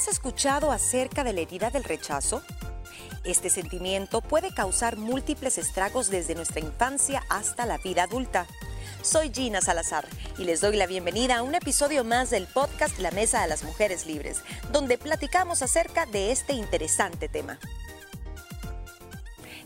¿Has escuchado acerca de la herida del rechazo? Este sentimiento puede causar múltiples estragos desde nuestra infancia hasta la vida adulta. Soy Gina Salazar y les doy la bienvenida a un episodio más del podcast La Mesa de las Mujeres Libres, donde platicamos acerca de este interesante tema.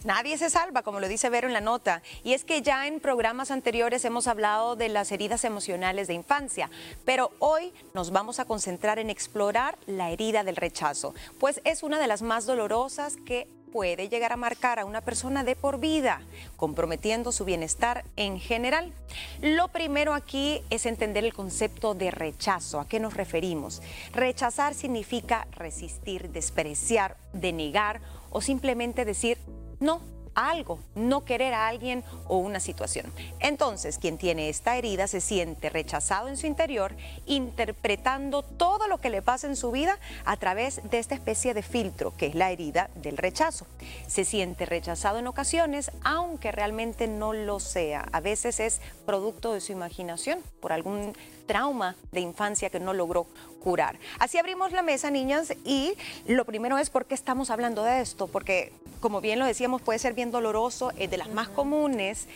Nadie se salva, como lo dice Vero en la nota. Y es que ya en programas anteriores hemos hablado de las heridas emocionales de infancia, pero hoy nos vamos a concentrar en explorar la herida del rechazo, pues es una de las más dolorosas que puede llegar a marcar a una persona de por vida, comprometiendo su bienestar en general. Lo primero aquí es entender el concepto de rechazo. ¿A qué nos referimos? Rechazar significa resistir, despreciar, denegar o simplemente decir no algo, no querer a alguien o una situación. Entonces, quien tiene esta herida se siente rechazado en su interior, interpretando todo lo que le pasa en su vida a través de esta especie de filtro, que es la herida del rechazo. Se siente rechazado en ocasiones, aunque realmente no lo sea. A veces es producto de su imaginación, por algún trauma de infancia que no logró curar. Así abrimos la mesa, niñas, y lo primero es por qué estamos hablando de esto, porque como bien lo decíamos, puede ser bien doloroso, es de las más comunes,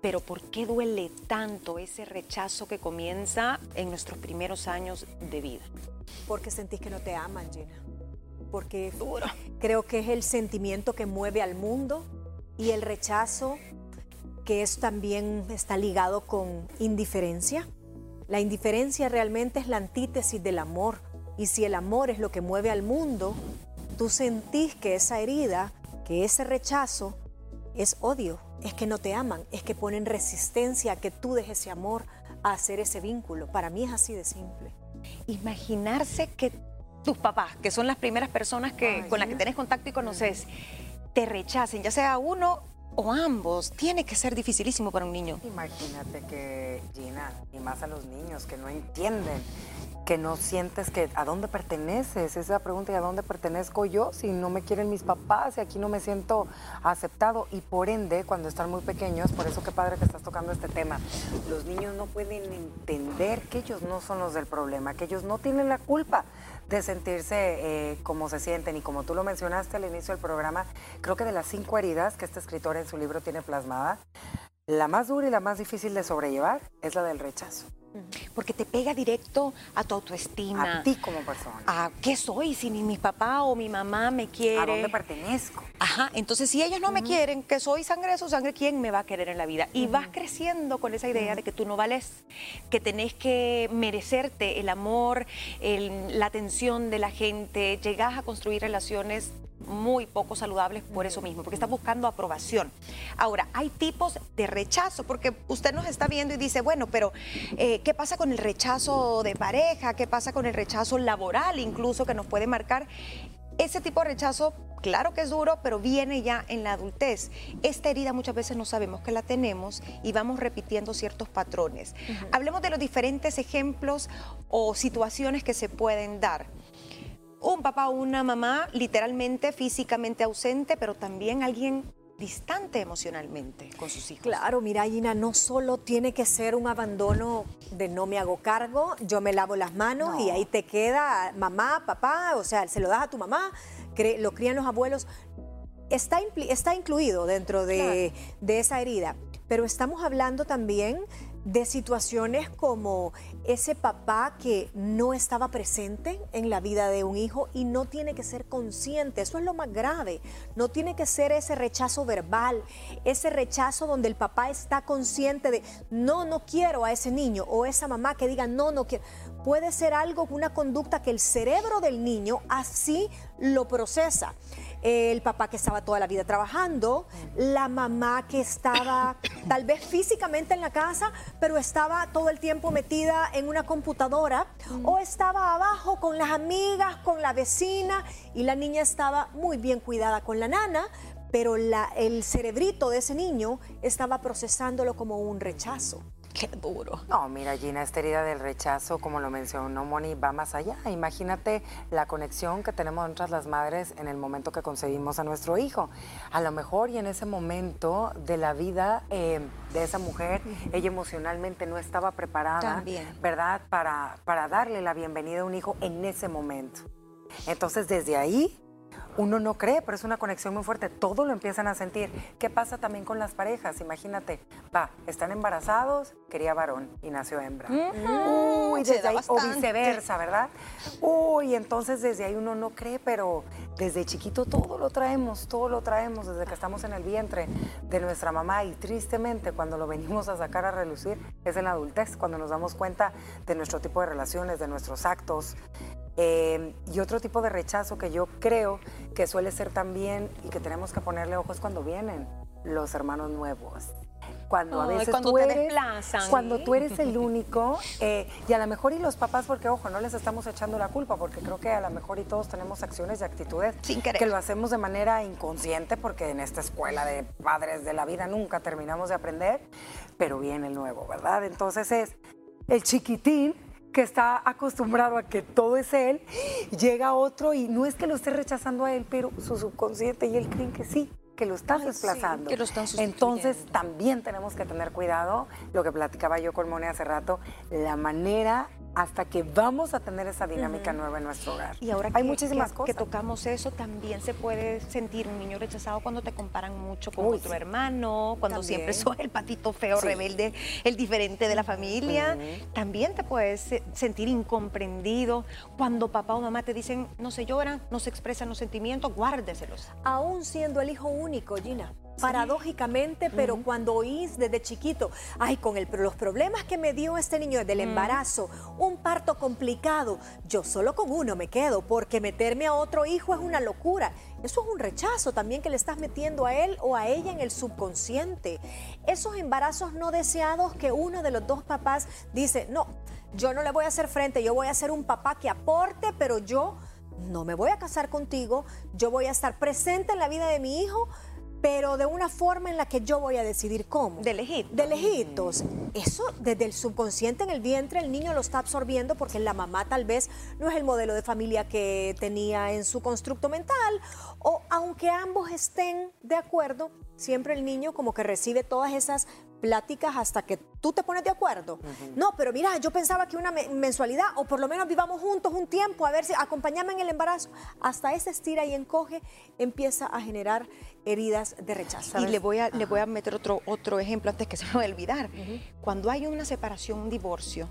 pero ¿por qué duele tanto ese rechazo que comienza en nuestros primeros años de vida? Porque sentís que no te aman, Gina. Porque Duro. creo que es el sentimiento que mueve al mundo y el rechazo que es también está ligado con indiferencia la indiferencia realmente es la antítesis del amor. Y si el amor es lo que mueve al mundo, tú sentís que esa herida, que ese rechazo, es odio, es que no te aman, es que ponen resistencia a que tú dejes ese amor a hacer ese vínculo. Para mí es así de simple. Imaginarse que tus papás, que son las primeras personas que, con las que tienes contacto y conoces, te rechacen, ya sea uno o ambos, tiene que ser dificilísimo para un niño. Imagínate que, Gina, y más a los niños que no entienden, que no sientes que a dónde perteneces, esa pregunta, ¿y a dónde pertenezco yo si no me quieren mis papás y aquí no me siento aceptado? Y por ende, cuando están muy pequeños, por eso qué padre que estás tocando este tema, los niños no pueden entender que ellos no son los del problema, que ellos no tienen la culpa de sentirse eh, como se sienten. Y como tú lo mencionaste al inicio del programa, creo que de las cinco heridas que este escritor en su libro tiene plasmada, la más dura y la más difícil de sobrellevar es la del rechazo. Porque te pega directo a tu autoestima. A ti como persona. A qué soy si ni mi papá o mi mamá me quiere. ¿A dónde pertenezco? Ajá, entonces si ellos no me quieren, que soy sangre de su sangre, ¿quién me va a querer en la vida? Y vas creciendo con esa idea de que tú no vales, que tenés que merecerte el amor, la atención de la gente, llegás a construir relaciones muy poco saludables por eso mismo, porque está buscando aprobación. Ahora, hay tipos de rechazo, porque usted nos está viendo y dice, bueno, pero eh, ¿qué pasa con el rechazo de pareja? ¿Qué pasa con el rechazo laboral incluso que nos puede marcar? Ese tipo de rechazo, claro que es duro, pero viene ya en la adultez. Esta herida muchas veces no sabemos que la tenemos y vamos repitiendo ciertos patrones. Hablemos de los diferentes ejemplos o situaciones que se pueden dar un papá o una mamá literalmente, físicamente ausente, pero también alguien distante emocionalmente con sus hijos. Claro, mira, Gina, no solo tiene que ser un abandono de no me hago cargo, yo me lavo las manos y ahí te queda mamá, papá, o sea, se lo das a tu mamá, lo crían los abuelos. Está, está incluido dentro de, de esa herida, pero estamos hablando también de situaciones como ese papá que no estaba presente en la vida de un hijo y no tiene que ser consciente, eso es lo más grave, no tiene que ser ese rechazo verbal, ese rechazo donde el papá está consciente de no, no quiero a ese niño o esa mamá que diga no, no quiero. Puede ser algo, una conducta que el cerebro del niño así lo procesa el papá que estaba toda la vida trabajando, la mamá que estaba tal vez físicamente en la casa, pero estaba todo el tiempo metida en una computadora, o estaba abajo con las amigas, con la vecina, y la niña estaba muy bien cuidada con la nana, pero el cerebrito de ese niño estaba procesándolo como un rechazo. Qué duro. No, mira, Gina, esta herida del rechazo, como lo mencionó Moni, va más allá. Imagínate la conexión que tenemos nosotras las madres en el momento que concebimos a nuestro hijo. A lo mejor y en ese momento de la vida eh, de esa mujer, ella emocionalmente no estaba preparada, ¿verdad? Para, para darle la bienvenida a un hijo en ese momento. Entonces, desde ahí uno no cree, pero es una conexión muy fuerte. Todo lo empiezan a sentir. ¿Qué pasa también con las parejas? Imagínate, va, están embarazados, quería varón y nació hembra. Uy, desde ahí, o viceversa, ¿verdad? Uy, entonces desde ahí uno no cree, pero desde chiquito todo lo traemos, todo lo traemos desde que estamos en el vientre de nuestra mamá y tristemente cuando lo venimos a sacar a relucir es en la adultez, cuando nos damos cuenta de nuestro tipo de relaciones, de nuestros actos. Eh, y otro tipo de rechazo que yo creo que suele ser también y que tenemos que ponerle ojos cuando vienen los hermanos nuevos. Cuando a veces cuando tú te eres, desplazan. cuando tú eres el único eh, y a lo mejor y los papás porque ojo no les estamos echando la culpa porque creo que a lo mejor y todos tenemos acciones y actitudes Sin querer. que lo hacemos de manera inconsciente porque en esta escuela de padres de la vida nunca terminamos de aprender pero viene el nuevo verdad entonces es el chiquitín que está acostumbrado a que todo es él, llega otro y no es que lo esté rechazando a él, pero su subconsciente y él creen que sí, que lo estás Ay, sí, desplazando. que lo están. Entonces también tenemos que tener cuidado, lo que platicaba yo con Mone hace rato, la manera hasta que vamos a tener esa dinámica nueva en nuestro hogar. Y ahora hay que, muchísimas que- cosas. que tocamos eso, también se puede sentir un niño rechazado cuando te comparan mucho con Uy, otro sí. hermano, cuando También. siempre sos el patito feo, Sí. rebelde, el diferente de la familia. También te puedes se- sentir incomprendido cuando papá o mamá te dicen no se lloran, no se expresan los sentimientos, guárdeselos. aún siendo el hijo único, Gina. Paradójicamente, pero cuando oís desde chiquito, ay, con el- los problemas que me dio este niño desde el embarazo, un parto complicado, yo solo con uno me quedo, porque meterme a otro hijo es una locura. Eso es un rechazo también que le estás metiendo a él o a ella en el subconsciente. Esos embarazos no deseados que uno de los dos papás dice, no, yo no le voy a hacer frente, yo voy a ser un papá que aporte, pero yo no me voy a casar contigo, yo voy a estar presente en la vida de mi hijo, pero de una forma en la que yo voy a decidir cómo. De lejitos. De lejitos. Eso desde el subconsciente en el vientre el niño lo está absorbiendo porque la mamá tal vez no es el modelo de familia que tenía en su constructo mental o aunque ambos estén de acuerdo, siempre el niño como que recibe todas esas pláticas hasta que tú te pones de acuerdo. No, pero mira, yo pensaba que una me- mensualidad o por lo menos vivamos juntos un tiempo, a ver si acompáñame en el embarazo. Hasta ese estira y encoge empieza a generar heridas de rechazo. Y le voy a, le voy a meter otro, otro ejemplo antes que se me vaya a olvidar. Cuando hay una separación, un divorcio,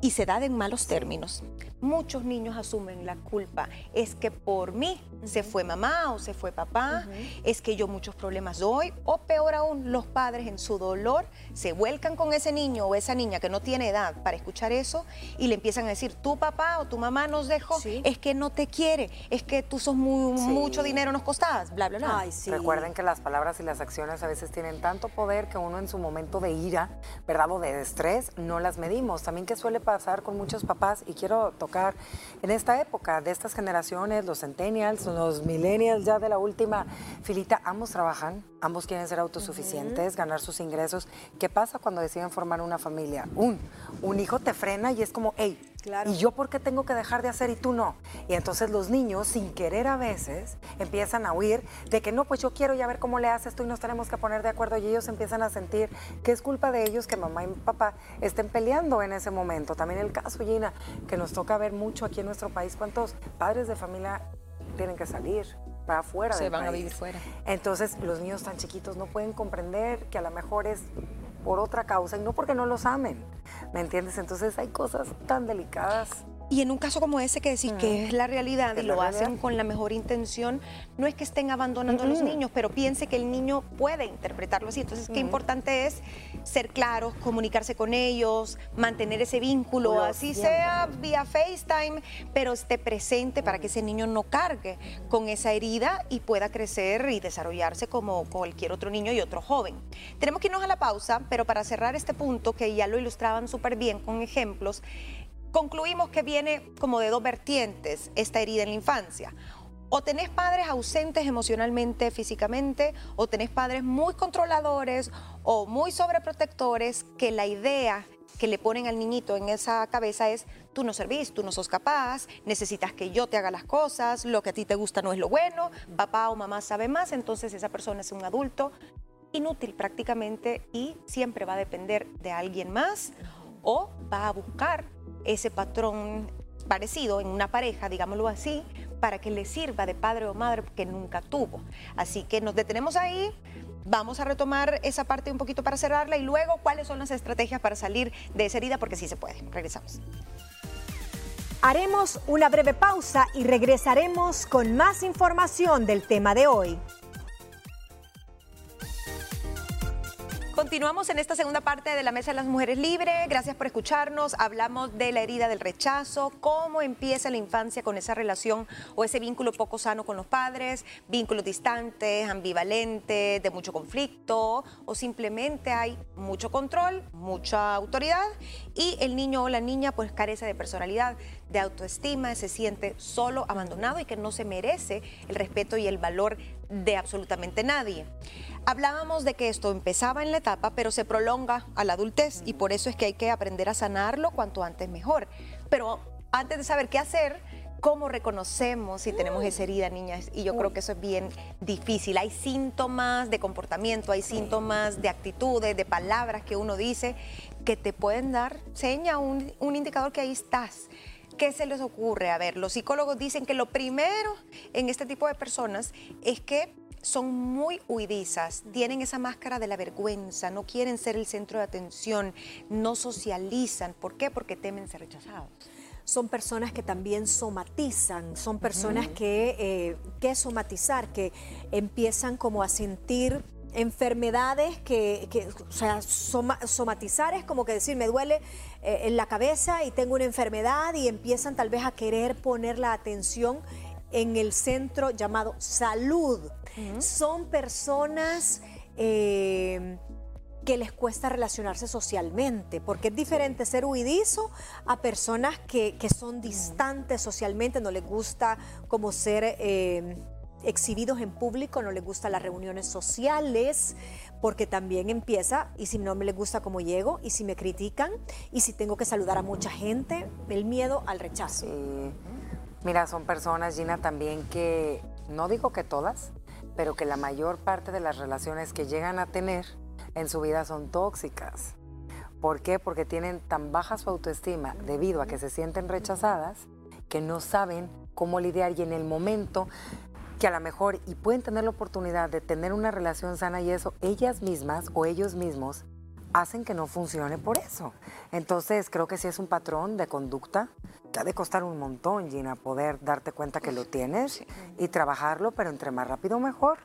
y se da en malos términos, muchos niños asumen la culpa. Es que por mí se fue mamá o se fue papá, es que yo muchos problemas doy, o peor aún, los padres en su dolor se vuelcan con ese niño o esa niña que no tiene edad para escuchar eso y le empiezan a decir, tu papá o tu mamá nos dejó, Sí. es que no te quiere, es que tú sos muy, mucho dinero nos costabas, bla, bla, bla. Ay, sí. Recuerden que las palabras y las acciones a veces tienen tanto poder que uno en su momento de ira, ¿verdad? O de estrés, no las medimos. También que suele pasar con muchos papás, y quiero tocar en esta época de estas generaciones, los centennials, los millennials ya de la última filita, ambos trabajan, ambos quieren ser autosuficientes, ganar sus ingresos. ¿Qué pasa cuando deciden formar una familia? Un, un hijo te frena y es como, hey, Claro. ¿Y yo por qué tengo que dejar de hacer y tú no? Y entonces los niños, sin querer a veces, empiezan a huir de que no, pues yo quiero ya ver cómo le haces tú y nos tenemos que poner de acuerdo. Y ellos empiezan a sentir que es culpa de ellos que mamá y papá estén peleando en ese momento. También el caso, Gina, que nos toca ver mucho aquí en nuestro país, cuántos padres de familia tienen que salir para afuera Se del van a vivir fuera. Entonces los niños tan chiquitos no pueden comprender que a lo mejor es por otra causa y no porque no los amen. ¿Me entiendes? Entonces hay cosas tan delicadas. Y en un caso como ese que decís que es la realidad y lo realidad. hacen con la mejor intención, no es que estén abandonando a los niños, pero piense que el niño puede interpretarlo así. Entonces, qué importante es ser claros, comunicarse con ellos, mantener ese vínculo, así siempre. sea vía FaceTime, pero esté presente para que ese niño no cargue con esa herida y pueda crecer y desarrollarse como cualquier otro niño y otro joven. Tenemos que irnos a la pausa, pero para cerrar este punto, que ya lo ilustraban súper bien con ejemplos, concluimos que viene como de dos vertientes esta herida en la infancia. O tenés padres ausentes emocionalmente, físicamente, o tenés padres muy controladores o muy sobreprotectores que la idea que le ponen al niñito en esa cabeza es, tú no servís, tú no sos capaz, necesitas que yo te haga las cosas, lo que a ti te gusta no es lo bueno, papá o mamá sabe más, entonces esa persona es un adulto inútil prácticamente y siempre va a depender de alguien más o va a buscar ese patrón parecido en una pareja, digámoslo así, para que le sirva de padre o madre que nunca tuvo. Así que nos detenemos ahí. Vamos a retomar esa parte un poquito para cerrarla y luego cuáles son las estrategias para salir de esa herida, porque sí se puede. Regresamos. Haremos una breve pausa y regresaremos con más información del tema de hoy. Continuamos en esta segunda parte de la Mesa de las Mujeres Libres. Gracias por escucharnos. Hablamos de la herida del rechazo, cómo empieza la infancia con esa relación o ese vínculo poco sano con los padres, vínculos distantes, ambivalentes, de mucho conflicto o simplemente hay mucho control, mucha autoridad y el niño o la niña pues carece de personalidad, de autoestima, se siente solo, abandonado y que no se merece el respeto y el valor de absolutamente nadie. Hablábamos de que esto empezaba en la etapa, pero se prolonga a la adultez y por eso es que hay que aprender a sanarlo cuanto antes mejor. Pero antes de saber qué hacer, ¿cómo reconocemos si tenemos esa herida, niñas? Y yo creo que eso es bien difícil. Hay síntomas de comportamiento, hay síntomas de actitudes, de palabras que uno dice que te pueden dar seña, un, un indicador que ahí estás. ¿Qué se les ocurre? A ver, los psicólogos dicen que lo primero en este tipo de personas es que son muy huidizas, tienen esa máscara de la vergüenza, no quieren ser el centro de atención, no socializan. ¿Por qué? Porque temen ser rechazados. Son personas que también somatizan, son personas que, eh, que somatizar, que empiezan como a sentir enfermedades que, o sea, somatizar es como que decir, me duele eh, en la cabeza y tengo una enfermedad y empiezan tal vez a querer poner la atención en el centro llamado salud. Son personas eh, que les cuesta relacionarse socialmente, porque es diferente ser huidizo a personas que, son distantes socialmente, no les gusta como ser eh, exhibidos en público, no les gustan las reuniones sociales, porque también empieza, y si no me les gusta cómo llego, y si me critican, y si tengo que saludar a mucha gente, el miedo al rechazo. Mira, son personas, Gina, también que, no digo que todas, pero que la mayor parte de las relaciones que llegan a tener en su vida son tóxicas. ¿Por qué? Porque tienen tan baja su autoestima debido a que se sienten rechazadas que no saben cómo lidiar y en el momento que a lo mejor y pueden tener la oportunidad de tener una relación sana y eso, ellas mismas o ellos mismos hacen que no funcione por eso. Entonces creo que sí es un patrón de conducta te ha de costar un montón, Gina, poder darte cuenta que lo tienes y trabajarlo, pero entre más rápido mejor.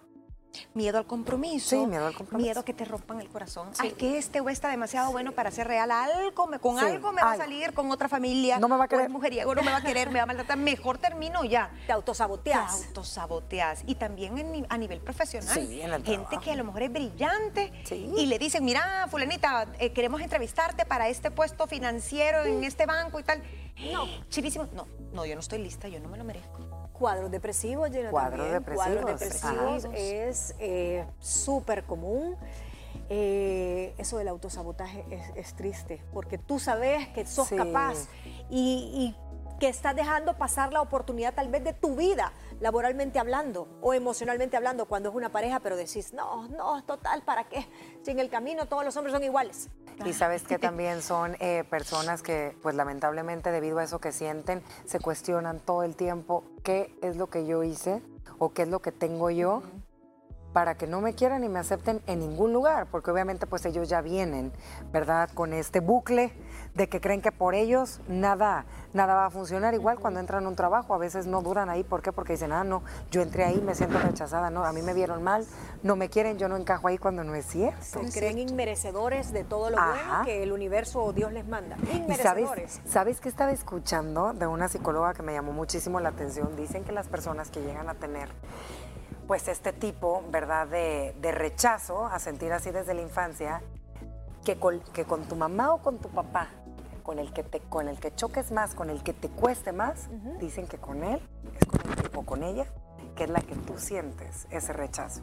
Miedo al compromiso. Sí, miedo al compromiso. Miedo que te rompan el corazón. Sí. que este o está demasiado bueno para ser real. Algo, me, con algo me va a salir con otra familia. No me va a querer. mujeriego, no me va a querer, me va a maltratar. Mejor termino ya. Te autosaboteas. Te autosaboteas. Y también a nivel profesional. Sí, en el Gente que a lo mejor es brillante y le dicen, mira, fulanita, eh, queremos entrevistarte para este puesto financiero en este banco y tal. No. Chivísimo. No, no, yo no estoy lista, yo no me lo merezco. Cuadros depresivos, Gina, Cuadros depresivos. Cuadros depresivos es eh, súper común. Eh, eso del autosabotaje es, triste, porque tú sabes que sos capaz y que estás dejando pasar la oportunidad tal vez de tu vida, laboralmente hablando o emocionalmente hablando, cuando es una pareja, pero decís, no, no, total, ¿para qué? Si en el camino todos los hombres son iguales. Y sabes que también son eh, personas que, pues lamentablemente, debido a eso que sienten, se cuestionan todo el tiempo qué es lo que yo hice o qué es lo que tengo yo para que no me quieran y me acepten en ningún lugar, porque obviamente pues ellos ya vienen, ¿verdad? Con este bucle de que creen que por ellos nada, nada va a funcionar. Igual cuando entran a un trabajo, a veces no duran ahí. ¿Por qué? Porque dicen, ah, no, yo entré ahí, me siento rechazada, no, a mí me vieron mal, no me quieren, yo no encajo ahí cuando no es cierto. Se creen inmerecedores de todo lo bueno que el universo o Dios les manda. Inmerecedores. sabes, sabes que estaba escuchando de una psicóloga que me llamó muchísimo la atención? Dicen que las personas que llegan a tener pues este tipo, ¿verdad?, de, rechazo a sentir así desde la infancia, que con, que con tu mamá o con tu papá, con el que te, con el que choques más, con el que te cueste más, dicen que con él es con el o con ella, que es la que tú sientes ese rechazo.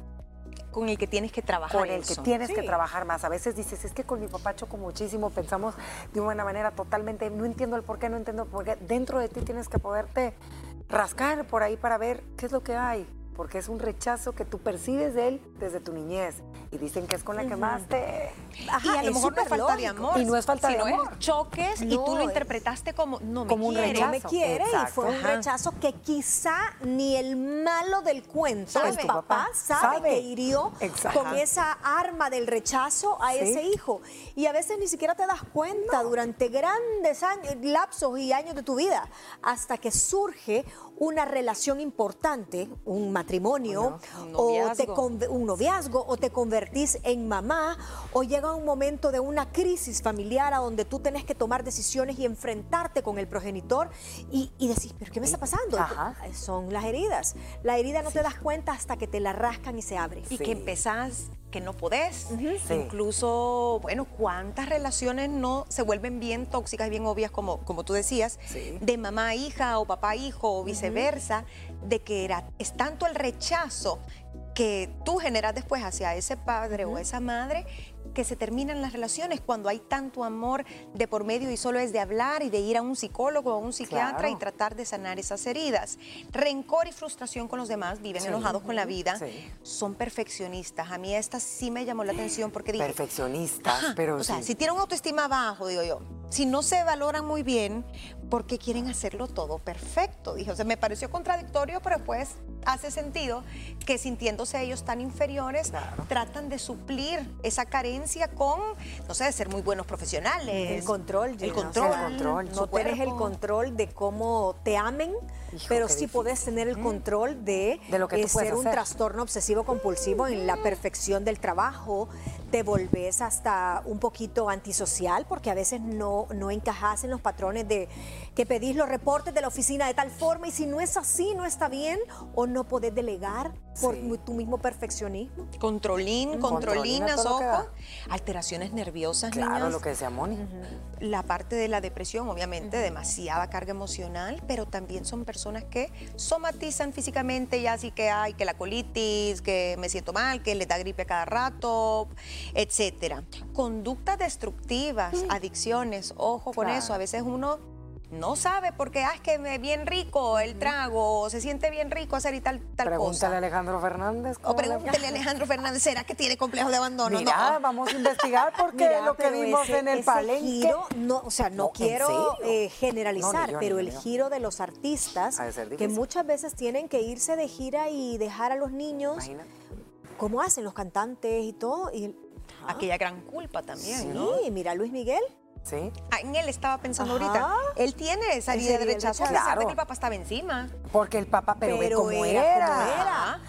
Con el que tienes que trabajar. Con el que tienes que trabajar más. A veces dices, es que con mi papá choco muchísimo, pensamos de una manera totalmente, no entiendo el por qué, no entiendo el por qué. Dentro de ti tienes que poderte rascar por ahí para ver qué es lo que hay porque es un rechazo que tú percibes de él desde tu niñez. Y dicen que es con la que más te... y a lo mejor no es falta de amor. Y no es falta de amor. choques y tú lo interpretaste como no me como quiere. Un rechazo. No me quiere y fue un rechazo que quizá ni el malo del cuento, el papá, sabe, que hirió con esa arma del rechazo a ese hijo. Y a veces ni siquiera te das cuenta durante grandes años, lapsos y años de tu vida, hasta que surge una relación importante, un matrimonio, un o te un noviazgo, o te convertís en mamá, o llega un momento de una crisis familiar a donde tú tenés que tomar decisiones y enfrentarte con el progenitor y, y decís, ¿pero qué me está pasando? Son las heridas. La herida no te das cuenta hasta que te la rascan y se abre. Y que empezás que no podés. Incluso, bueno, cuántas relaciones no se vuelven bien tóxicas y bien obvias, como, como tú decías, de mamá a hija o papá a hijo o viceversa, de que era, es tanto el rechazo que tú generas después hacia ese padre o esa madre que se terminan las relaciones cuando hay tanto amor de por medio y solo es de hablar y de ir a un psicólogo o a un psiquiatra y tratar de sanar esas heridas. Rencor y frustración con los demás, viven enojados con la vida, son perfeccionistas. A mí esta sí me llamó la atención porque dije... Perfeccionistas, pero... O sea, si tienen autoestima bajo, digo yo, si no se valoran muy bien, ¿por qué quieren hacerlo todo perfecto? Dije, o sea, me pareció contradictorio, pero pues hace sentido que sintiéndose ellos tan inferiores, tratan de suplir esa carencia con, no sé, de ser muy buenos profesionales. El control. El control. El control. No tienes el control de cómo te amen, pero sí podés tener el control de, lo que eh, ser un trastorno obsesivo compulsivo en la perfección del trabajo, te volvés hasta un poquito antisocial porque a veces no, no encajas en los patrones de que pedís los reportes de la oficina de tal forma y si no es así, no está bien o no podés delegar por tu mismo perfeccionismo. Controlín, controlinas, ojo, alteraciones nerviosas, claro, lo que decía Moni. La parte de la depresión, obviamente, demasiada carga emocional, pero también son personas que somatizan físicamente, ya así que hay que la colitis, que me siento mal, que le da gripe cada rato, etcétera. Conductas destructivas, adicciones, ojo con eso. A veces uno no sabe porque ah, es que me bien rico el trago, se siente bien rico hacer y tal, tal pregúntale a Alejandro Fernández. O pregúntale a Alejandro Fernández, ¿será que tiene complejo de abandono? Mira, vamos a investigar porque lo que vimos en el palenque. no, o sea, no, quiero eh, generalizar, pero el giro de los artistas, que muchas veces tienen que irse de gira y dejar a los niños. como hacen los cantantes y todo. Y, Aquella gran culpa también, sí, ¿no? mira Luis Miguel. Sí. Ah, en él estaba pensando ahorita. Él tiene esa herida de rechazo, claro. que el papá estaba encima. Porque el papá, pero, ve cómo era.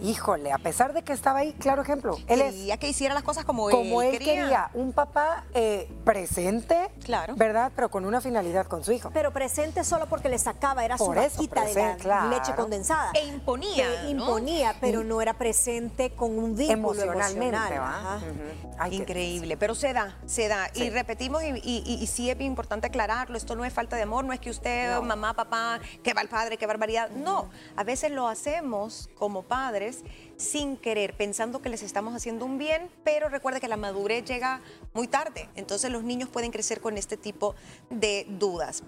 Híjole, a pesar de que estaba ahí, claro ejemplo. Él quería que hiciera las cosas como, como él, quería. Un papá eh, presente, claro. ¿verdad? Pero con una finalidad con su hijo. Pero presente solo porque le sacaba, era su vaquita de la leche condensada. E imponía. Imponía, pero no era presente con un vínculo emocionalmente. Emocional. Increíble, pero se da, se da. Y repetimos, y, sí es importante aclararlo, esto no es falta de amor, no es que usted, mamá, papá, que va el padre, qué barbaridad. No, a veces lo hacemos como padres sin querer, pensando que les estamos haciendo un bien, pero recuerde que la madurez llega muy tarde, entonces los niños pueden crecer con este tipo de dudas.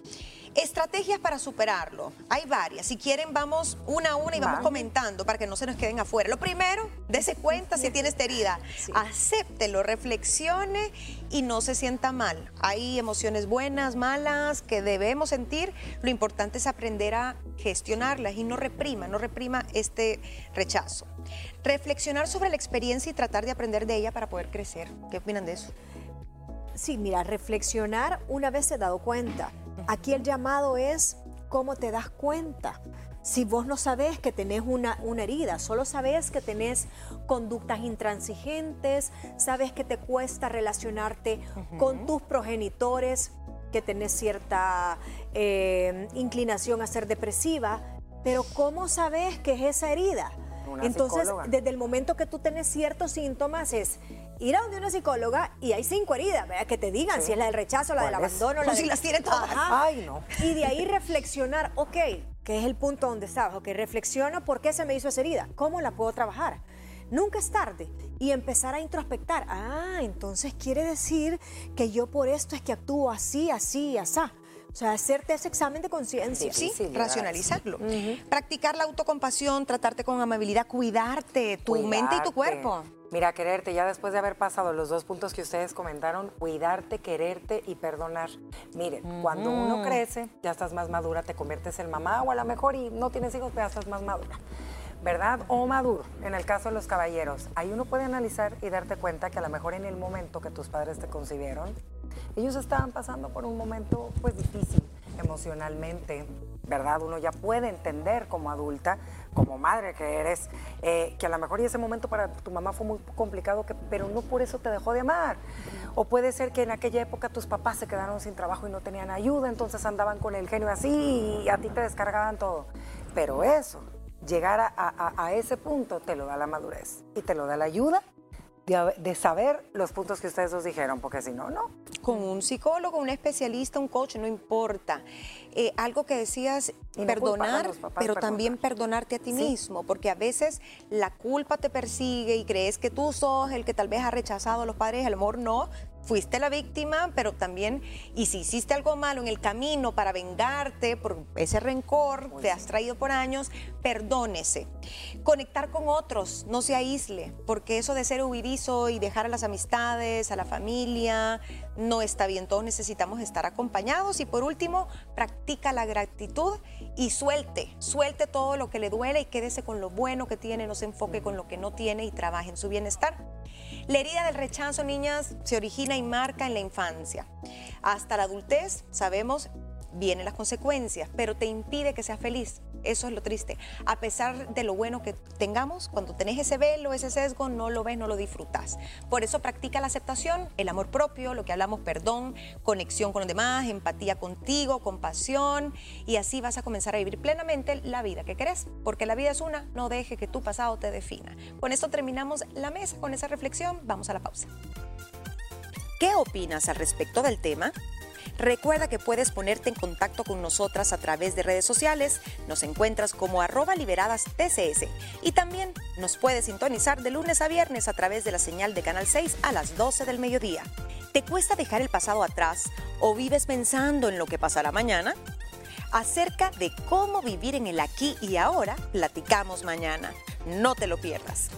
Estrategias para superarlo. Hay varias. Si quieren, vamos una a una y vamos comentando para que no se nos queden afuera. Lo primero, dése cuenta si tiene esta herida. Acéptelo, reflexione y no se sienta mal. Hay emociones buenas, malas, que debemos sentir. Lo importante es aprender a gestionarlas y no reprima, no reprima este rechazo. Reflexionar sobre la experiencia y tratar de aprender de ella para poder crecer. ¿Qué opinan de eso? Sí, mira, reflexionar una vez he dado cuenta. Aquí el llamado es cómo te das cuenta. Si vos no sabés que tenés una, una herida, solo sabés que tenés conductas intransigentes, sabes que te cuesta relacionarte con tus progenitores, que tenés cierta eh, inclinación a ser depresiva, pero ¿cómo sabes que es esa herida? Entonces, desde el momento que tú tenés ciertos síntomas es ir a donde una psicóloga y hay cinco heridas, ¿verdad? que te digan si es la del rechazo, la del abandono, la si las tiene todas. Ay, no. Y de ahí reflexionar, ok, que es el punto donde estabas, ok, reflexiona por qué se me hizo esa herida, cómo la puedo trabajar. Nunca es tarde. Y empezar a introspectar. Ah, entonces quiere decir que yo por esto es que actúo así, así, así. O sea, hacerte ese examen de conciencia. Sí, Difícil, racionalizarlo. Practicar la autocompasión, tratarte con amabilidad, cuidarte, tu mente y tu Cuidarte. cuerpo. Mira, quererte, ya después de haber pasado los dos puntos que ustedes comentaron, cuidarte, quererte y perdonar. Miren, cuando uno crece, ya estás más madura, te conviertes en mamá o a lo mejor y no tienes hijos, pero ya estás más madura. ¿Verdad? O maduro, en el caso de los caballeros. Ahí uno puede analizar y darte cuenta que a lo mejor en el momento que tus padres te concibieron, ellos estaban pasando por un momento pues difícil emocionalmente, ¿verdad? Uno ya puede entender como adulta, como madre que eres, eh, que a lo mejor y ese momento para tu mamá fue muy complicado, que, pero no por eso te dejó de amar. O puede ser que en aquella época tus papás se quedaron sin trabajo y no tenían ayuda, entonces andaban con el genio así y a ti te descargaban todo. Pero eso, llegar a, ese punto, te lo da la madurez y te lo da la ayuda de, saber los puntos que ustedes dos dijeron, porque si no, no. Con un psicólogo, un especialista, un coach, no importa. Eh, algo que decías, no perdonar, papás, pero perdonar. también perdonarte a ti mismo, porque a veces la culpa te persigue y crees que tú sos el que tal vez ha rechazado a los padres, a lo mejor no. Fuiste la víctima, pero también, y si hiciste algo malo en el camino para vengarte por ese rencor, te has traído por años, perdónese. Conectar con otros, no se aísle, porque eso de ser huidizo y dejar a las amistades, a la familia, no está bien. Todos necesitamos estar acompañados. Y por último, practica la gratitud y suelte, suelte todo lo que le duele y quédese con lo bueno que tiene, no se enfoque con lo que no tiene y trabaje en su bienestar. La herida del rechazo, niñas, se origina y marca en la infancia. Hasta la adultez, sabemos, vienen las consecuencias, pero te impide que seas feliz. Eso es lo triste. A pesar de lo bueno que tengamos, cuando tenés ese velo, ese sesgo, no lo ves, no lo disfrutas. Por eso practica la aceptación, el amor propio, lo que hablamos, perdón, conexión con los demás, empatía contigo, compasión, y así vas a comenzar a vivir plenamente la vida que querés, porque la vida es una, no deje que tu pasado te defina. Con esto terminamos la mesa, con esa reflexión, vamos a la pausa. ¿Qué opinas al respecto del tema? Recuerda que puedes ponerte en contacto con nosotras a través de redes sociales. Nos encuentras como arroba liberadas TCS. Y también nos puedes sintonizar de lunes a viernes a través de la señal de Canal 6 a las 12 del mediodía. ¿Te cuesta dejar el pasado atrás o vives pensando en lo que pasará mañana? Acerca de cómo vivir en el aquí y ahora, platicamos mañana. No te lo pierdas.